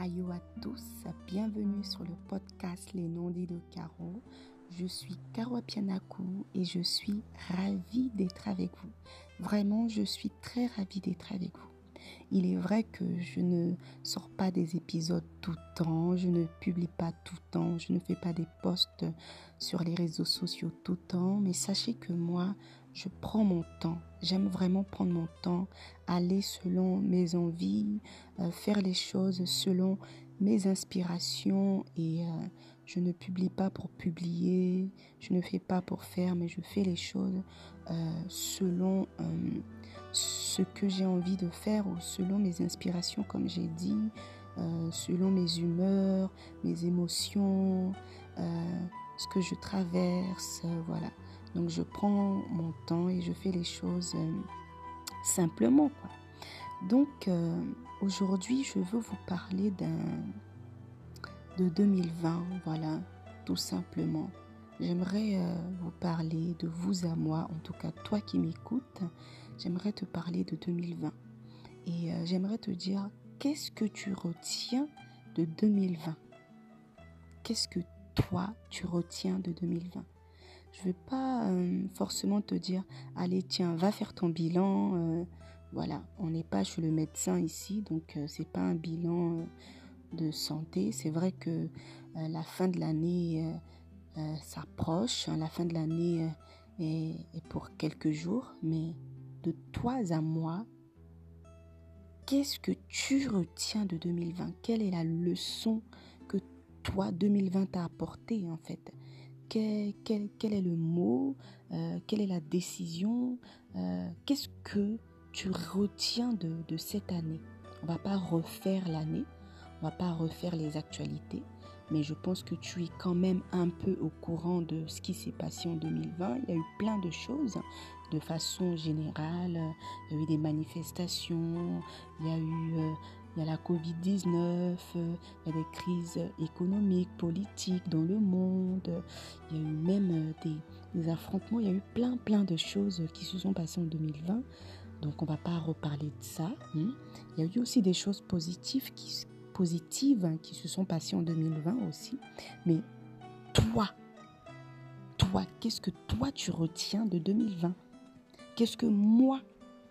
Ayo à tous, bienvenue sur le podcast Les non-dits de Caro. Je suis Caro Pianakou et je suis ravie d'être avec vous. Vraiment, je suis très ravie d'être avec vous. Il est vrai que je ne sors pas des épisodes tout le temps, je ne publie pas tout le temps, je ne fais pas des posts sur les réseaux sociaux tout le temps, mais sachez que moi, je prends mon temps. J'aime vraiment prendre mon temps, aller selon mes envies, euh, faire les choses selon mes inspirations et euh, je ne publie pas pour publier, je ne fais pas pour faire, mais je fais les choses euh, selon ce que j'ai envie de faire ou selon mes inspirations, comme j'ai dit, selon mes humeurs, mes émotions, ce que je traverse, voilà. Donc je prends mon temps et je fais les choses euh, simplement. Donc euh, aujourd'hui, je veux vous parler d'un de 2020, voilà, tout simplement. J'aimerais euh, vous parler de vous à moi, en tout cas toi qui m'écoutes, j'aimerais te parler de 2020. Et j'aimerais te dire, qu'est-ce que tu retiens de 2020 Qu'est-ce que toi, tu retiens de 2020 je ne vais pas euh, forcément te dire, allez, tiens, va faire ton bilan. Euh, voilà, on n'est pas chez le médecin ici, donc euh, c'est pas un bilan de santé. C'est vrai que la fin de l'année s'approche, hein, la fin de l'année est, pour quelques jours, mais de toi à moi, qu'est-ce que tu retiens de 2020 Quelle est la leçon que toi, 2020, t'a apportée en fait? Quel, est le mot, euh, quelle est la décision, euh, qu'est-ce que tu retiens de, de cette année? On va pas refaire l'année, on va pas refaire les actualités, mais je pense que tu es quand même un peu au courant de ce qui s'est passé en 2020. Il y a eu plein de choses de façon générale. Il y a eu des manifestations, il y a eu euh, il y a la Covid-19, il y a des crises économiques, politiques dans le monde, il y a eu même des, des, affrontements, il y a eu plein plein de choses qui se sont passées en 2020. Donc on va pas reparler de ça. Hein. Il y a eu aussi des choses positives qui, positives hein, qui se sont passées en 2020 aussi. Mais toi, toi, qu'est-ce que toi tu retiens de 2020 Qu'est-ce que moi,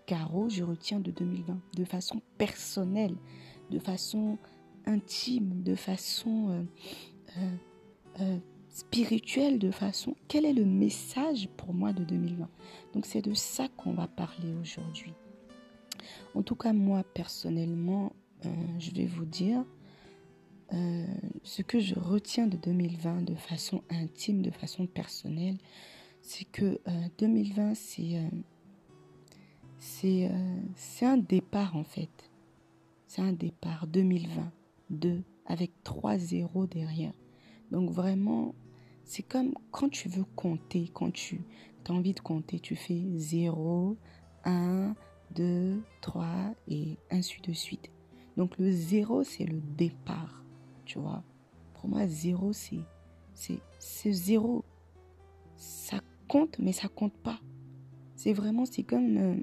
Caro, je retiens de 2020 de façon personnelle, de façon intime, de façon euh, euh, euh, spirituelle, de façon... Quel est le message pour moi de 2020 Donc c'est de ça qu'on va parler aujourd'hui. En tout cas, moi, personnellement, je vais vous dire ce que je retiens de 2020 de façon intime, de façon personnelle, c'est que 2020, euh, c'est c'est un départ en fait. C'est un départ 2022 avec trois zéros derrière. Donc vraiment, c'est comme quand tu veux compter, quand tu as envie de compter, tu fais 0, 1, 2, 3 et ainsi de suite. Donc le zéro, c'est le départ, tu vois. Pour moi, zéro, c'est, c'est, c'est zéro. Ça compte, mais ça compte pas. C'est vraiment, c'est comme euh,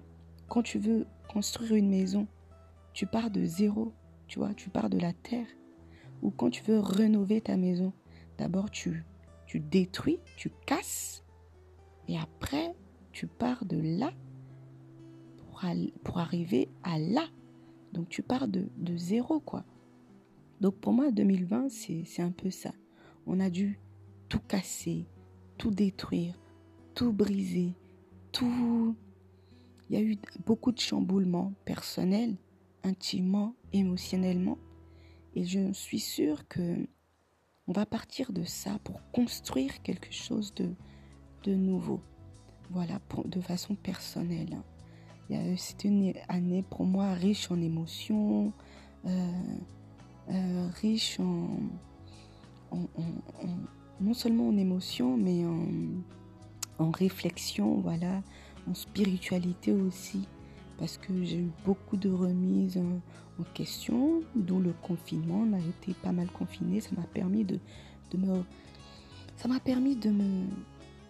quand tu veux construire une maison, tu pars de zéro, tu vois, tu pars de la terre. Ou quand tu veux rénover ta maison, d'abord tu, tu détruis, tu casses, et après tu pars de là pour, pour arriver à là. Donc tu pars de, de zéro, quoi. Donc pour moi, 2020, c'est un peu ça. On a dû tout casser, tout détruire, tout briser, tout... Il y a eu beaucoup de chamboulements personnels, intimement, émotionnellement. Et je suis sûre que on va partir de ça pour construire quelque chose de, de nouveau. Voilà, de façon personnelle. C'était une année pour moi riche en émotions, euh, euh, riche en, non seulement en émotions, mais en, en réflexion, voilà, en spiritualité aussi, parce que j'ai eu beaucoup de remises en, question, d'où le confinement. On a été pas mal confiné, ça m'a permis de, me, ça de me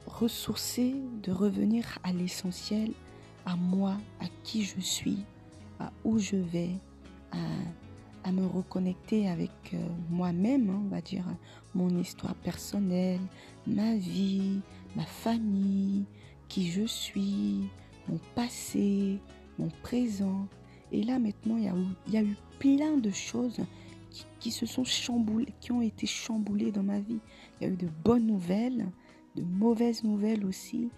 ressourcer, de revenir à l'essentiel, à moi, à qui je suis, à où je vais, à, à me reconnecter avec euh, moi-même, hein, on va dire, mon histoire personnelle, ma vie, ma famille, qui je suis, mon passé, mon présent. Et là maintenant, il y a, eu plein de choses qui, se sont chamboulées, qui ont été chamboulées dans ma vie. Il y a eu de bonnes nouvelles, de mauvaises nouvelles aussi.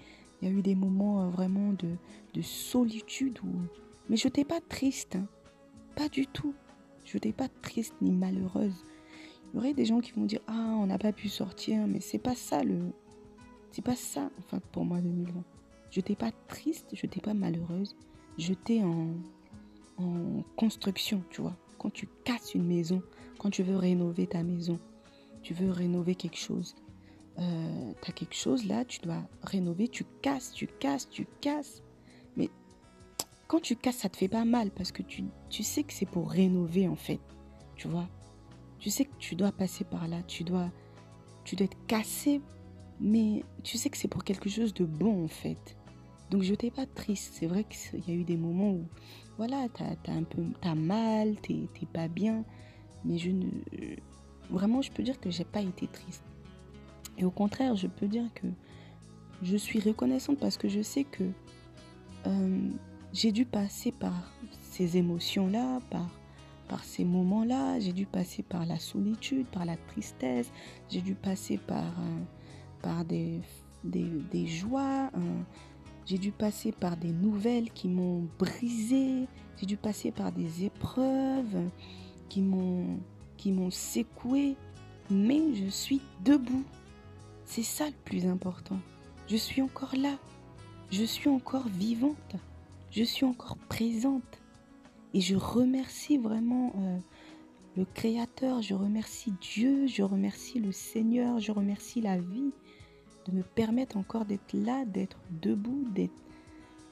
Il y a eu des moments euh, vraiment de, de solitude. Mais je n'étais pas triste, hein. pas du tout. Je n'étais pas triste ni malheureuse. Il y aurait des gens qui vont dire Ah, on n'a pas pu sortir, mais c'est pas ça le. C'est pas ça, enfin, pour moi, 2020. Je n'étais pas triste, je n'étais pas malheureuse. J'étais en, en construction, tu vois. Quand tu casses une maison, quand tu veux rénover ta maison, tu veux rénover quelque chose, euh, tu as quelque chose là, tu dois rénover, tu casses, tu casses, tu casses. Mais quand tu casses, ça te fait pas mal parce que tu, tu sais que c'est pour rénover en fait. Tu vois Tu sais que tu dois passer par là, tu dois, tu dois être cassé, mais tu sais que c'est pour quelque chose de bon en fait. Donc je n'étais pas triste. C'est vrai qu'il y a eu des moments où, voilà, tu as, un peu as mal, tu n'es pas bien. Mais je ne. Vraiment, je peux dire que j'ai pas été triste. Et au contraire, je peux dire que je suis reconnaissante parce que je sais que euh, j'ai dû passer par ces émotions-là, par, par ces moments-là, j'ai dû passer par la solitude, par la tristesse, j'ai dû passer par, euh, par des, des, joies, euh, j'ai dû passer par des nouvelles qui m'ont brisé, j'ai dû passer par des épreuves qui m'ont qui m'ont secoué, mais je suis debout. C'est ça le plus important. Je suis encore là. Je suis encore vivante. Je suis encore présente. Et je remercie vraiment euh, le Créateur, je remercie Dieu, je remercie le Seigneur, je remercie la vie de me permettre encore d'être là, d'être debout,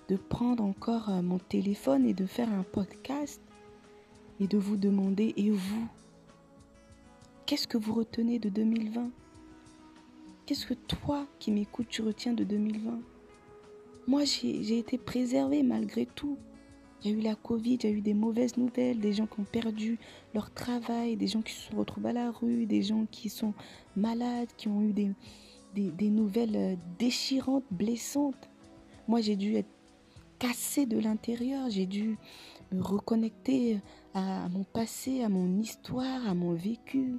de prendre encore euh, mon téléphone et de faire un podcast et de vous demander, et vous, qu'est-ce que vous retenez de 2020 Qu'est-ce que toi qui m'écoutes, tu retiens de 2020 Moi, j'ai été préservée malgré tout. Il y a eu la Covid, il y a eu des mauvaises nouvelles, des gens qui ont perdu leur travail, des gens qui se retrouvent à la rue, des gens qui sont malades, qui ont eu des, des, nouvelles euh, déchirantes, blessantes. Moi, j'ai dû être cassée de l'intérieur, j'ai dû me reconnecter à mon passé, à mon histoire, à mon vécu.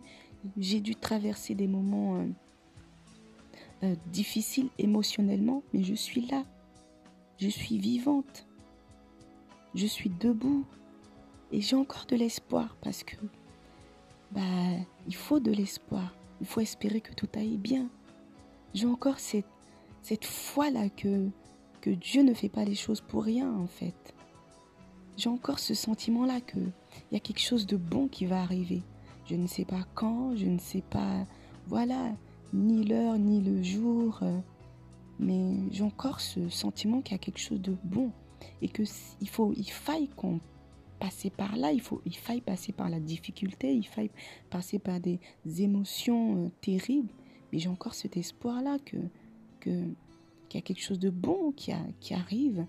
J'ai dû traverser des moments euh, euh, difficile émotionnellement, mais je suis là. Je suis vivante. Je suis debout. Et j'ai encore de l'espoir parce que bah, il faut de l'espoir. Il faut espérer que tout aille bien. J'ai encore cette, cette foi-là que, que Dieu ne fait pas les choses pour rien en fait. J'ai encore ce sentiment-là qu'il y a quelque chose de bon qui va arriver. Je ne sais pas quand, je ne sais pas. Voilà, ni l'heure, ni le jour, euh, mais j'ai encore ce sentiment qu'il y a quelque chose de bon et que il faut, il faille qu'on passe par là, il faut, il faille passer par la difficulté, il faille passer par des émotions euh, terribles, mais j'ai encore cet espoir-là que, qu'il y a quelque chose de bon qui arrive.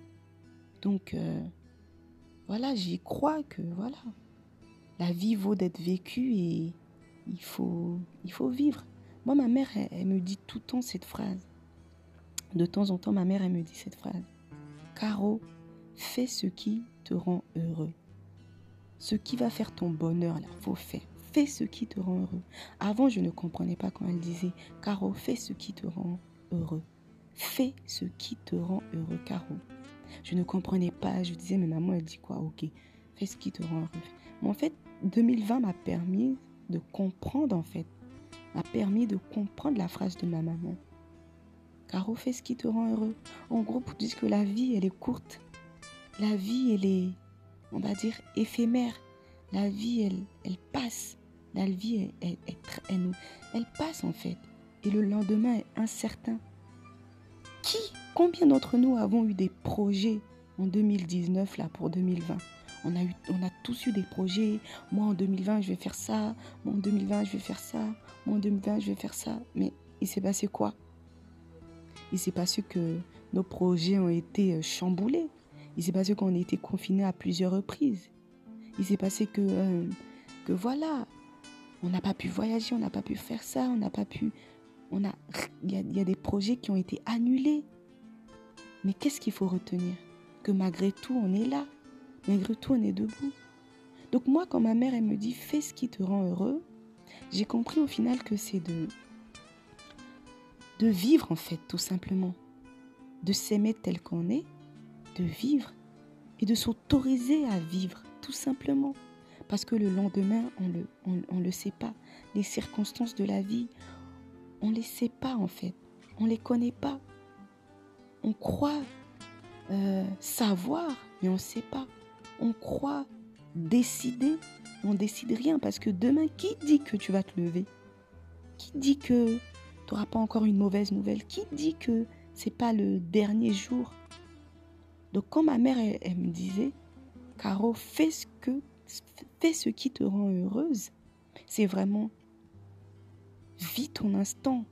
Donc euh, voilà, j'y crois que voilà, la vie vaut d'être vécue et il faut, il faut vivre. Moi, ma mère, elle, me dit tout le temps cette phrase. De temps en temps, ma mère, elle me dit cette phrase. Caro, fais ce qui te rend heureux. Ce qui va faire ton bonheur, là, faut faire. Fais ce qui te rend heureux. Avant, je ne comprenais pas quand elle disait, Caro, fais ce qui te rend heureux. Fais ce qui te rend heureux, Caro. Je ne comprenais pas. Je disais, mais maman, elle dit quoi? Ok, fais ce qui te rend heureux. Mais en fait, 2020 m'a permis de comprendre, en fait, m'a permis de comprendre la phrase de ma maman. Caro, fais ce qui te rend heureux. En gros, pour dire que la vie, elle est courte. La vie, elle est, on va dire, éphémère. La vie, elle, elle passe. La vie, elle, elle, elle, passe en fait. Et le lendemain est incertain. Qui, combien d'entre nous avons eu des projets en 2019 là pour 2020 on a, eu, on a tous eu des projets. Moi, en 2020, je vais faire ça. Moi, en 2020, je vais faire ça. Moi, en 2020, je vais faire ça. Mais il s'est passé quoi? Il s'est passé que nos projets ont été euh, chamboulés. Il s'est passé qu'on a été confinés à plusieurs reprises. Il s'est passé que, euh, que voilà, on n'a pas pu voyager, on n'a pas pu faire ça, on n'a pas pu... On a, il, y a, des projets qui ont été annulés. Mais qu'est-ce qu'il faut retenir? Que malgré tout, on est là. Malgré tout, on est debout. Donc moi, quand ma mère, elle me dit, fais ce qui te rend heureux, j'ai compris au final que c'est de, de vivre, en fait, tout simplement. De s'aimer tel qu'on est, de vivre et de s'autoriser à vivre, tout simplement. Parce que le lendemain, on le, on, le sait pas. Les circonstances de la vie, on les sait pas en fait. On les connaît pas. On croit euh, savoir, mais on ne sait pas. On croit décider, mais on décide rien parce que demain, qui dit que tu vas te lever? Qui dit que tu n'auras pas encore une mauvaise nouvelle? Qui dit que c'est pas le dernier jour? Donc quand ma mère me disait, Caro, fais ce que fais ce qui te rend heureuse. C'est vraiment vis ton instant,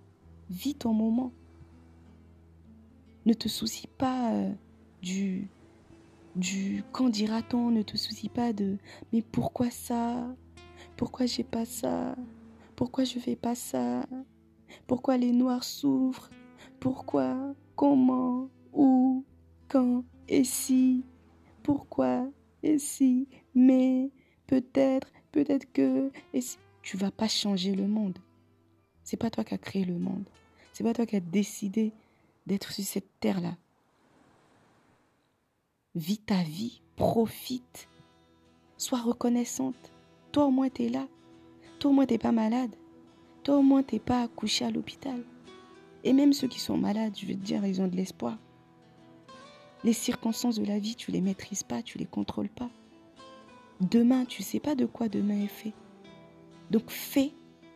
vis ton moment. Ne te soucie pas euh, du du quand dira-t-on, ne te soucie pas de mais pourquoi ça? Pourquoi j'ai pas ça? Pourquoi je fais pas ça? Pourquoi les noirs souffrent? Pourquoi? Comment? Où? Quand? Et si? Pourquoi? Et si? Mais peut-être, peut-être que. Et si... Tu vas pas changer le monde. C'est pas toi qui as créé le monde. C'est pas toi qui as décidé d'être sur cette terre-là. Vis ta vie, profite, sois reconnaissante. Toi au moins tu es là. Toi au moins t'es pas malade. Toi au moins t'es pas accouché à l'hôpital. Et même ceux qui sont malades, je veux te dire, ils ont de l'espoir. Les circonstances de la vie, tu les maîtrises pas, tu les contrôles pas. Demain, tu ne sais pas de quoi demain est fait. Donc fais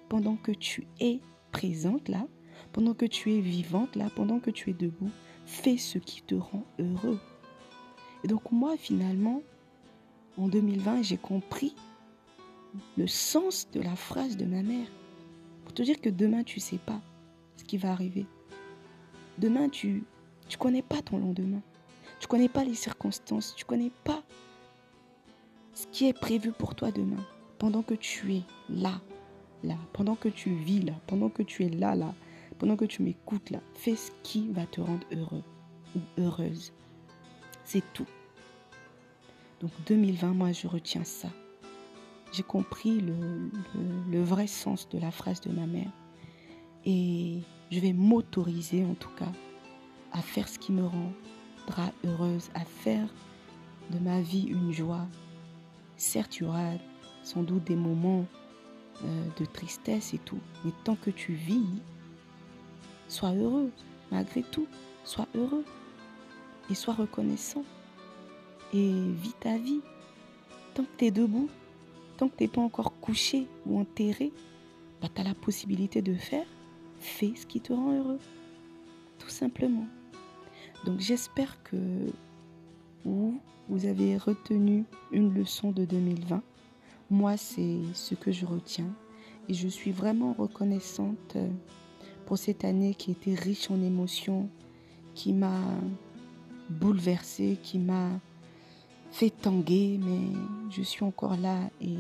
pendant que tu es présente là, pendant que tu es vivante là, pendant que tu es debout, fais ce qui te rend heureux. Et donc moi finalement, en 2020, j'ai compris le sens de la phrase de ma mère. Pour te dire que demain, tu ne sais pas ce qui va arriver. Demain, tu ne connais pas ton lendemain. Tu ne connais pas les circonstances. Tu ne connais pas ce qui est prévu pour toi demain, pendant que tu es là, là, pendant que tu vis là, pendant que tu es là, là, pendant que tu m'écoutes là, fais ce qui va te rendre heureux ou heureuse. C'est tout. Donc 2020, moi, je retiens ça. J'ai compris le, le, vrai sens de la phrase de ma mère. Et je vais m'autoriser, en tout cas, à faire ce qui me rendra heureuse, à faire de ma vie une joie, Certes, il y sans doute des moments euh, de tristesse et tout, mais tant que tu vis, sois heureux, malgré tout, sois heureux et sois reconnaissant et vis ta vie. Tant que tu es debout, tant que tu n'es pas encore couché ou enterré, bah, tu as la possibilité de faire, fais ce qui te rend heureux, tout simplement. Donc j'espère que vous, vous avez retenu une leçon de 2020. Moi, c'est ce que je retiens. Et je suis vraiment reconnaissante euh, pour cette année qui était riche en émotions, qui m'a bouleversée, qui m'a fait tanguer, mais je suis encore là et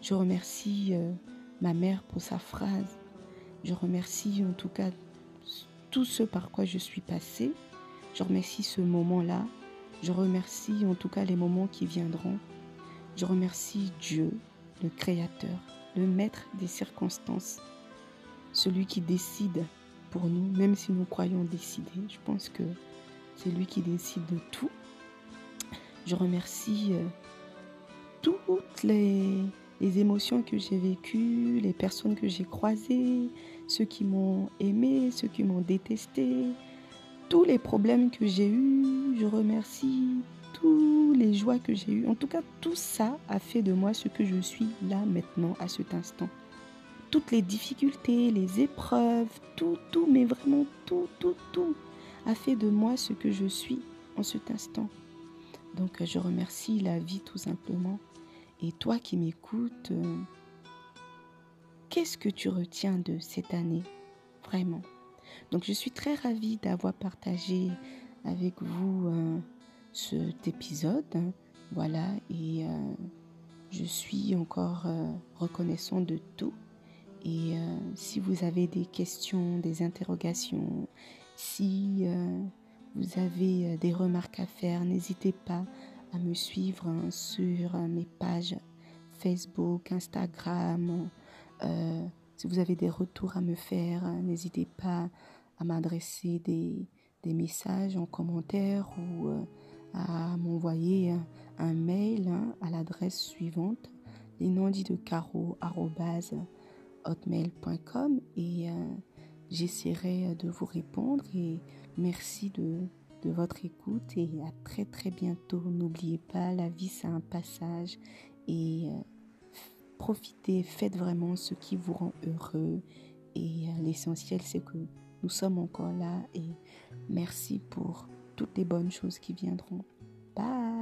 je remercie euh, ma mère pour sa phrase. Je remercie en tout cas tout ce par quoi je suis passée. Je remercie ce moment-là je remercie en tout cas les moments qui viendront. Je remercie Dieu, le Créateur, le Maître des circonstances, celui qui décide pour nous, même si nous croyons décider. Je pense que c'est lui qui décide de tout. Je remercie euh, toutes les, les émotions que j'ai vécues, les personnes que j'ai croisées, ceux qui m'ont aimé, ceux qui m'ont détesté, tous les problèmes que j'ai eus, je remercie tous les joies que j'ai eues. En tout cas, tout ça a fait de moi ce que je suis là maintenant, à cet instant. Toutes les difficultés, les épreuves, tout, tout, mais vraiment tout, tout, tout a fait de moi ce que je suis en cet instant. Donc, je remercie la vie tout simplement. Et toi qui m'écoutes, euh, qu'est-ce que tu retiens de cette année Vraiment? Donc je suis très ravie d'avoir partagé avec vous euh, cet épisode. Voilà, et euh, Je suis encore reconnaissant de tout. Et si vous avez des questions, des interrogations, si vous avez des remarques à faire, n'hésitez pas à me suivre hein, sur mes pages Facebook, Instagram. Euh, si vous avez des retours à me faire, n'hésitez pas à m'adresser des, messages en commentaire ou euh, à m'envoyer un, mail hein, à l'adresse suivante dits de hotmail.com et euh, j'essaierai de vous répondre et merci de, votre écoute et à très très bientôt. N'oubliez pas, la vie c'est un passage et euh, profitez, faites vraiment ce qui vous rend heureux. Et euh, l'essentiel, c'est que nous sommes encore là. Et merci pour toutes les bonnes choses qui viendront. Bye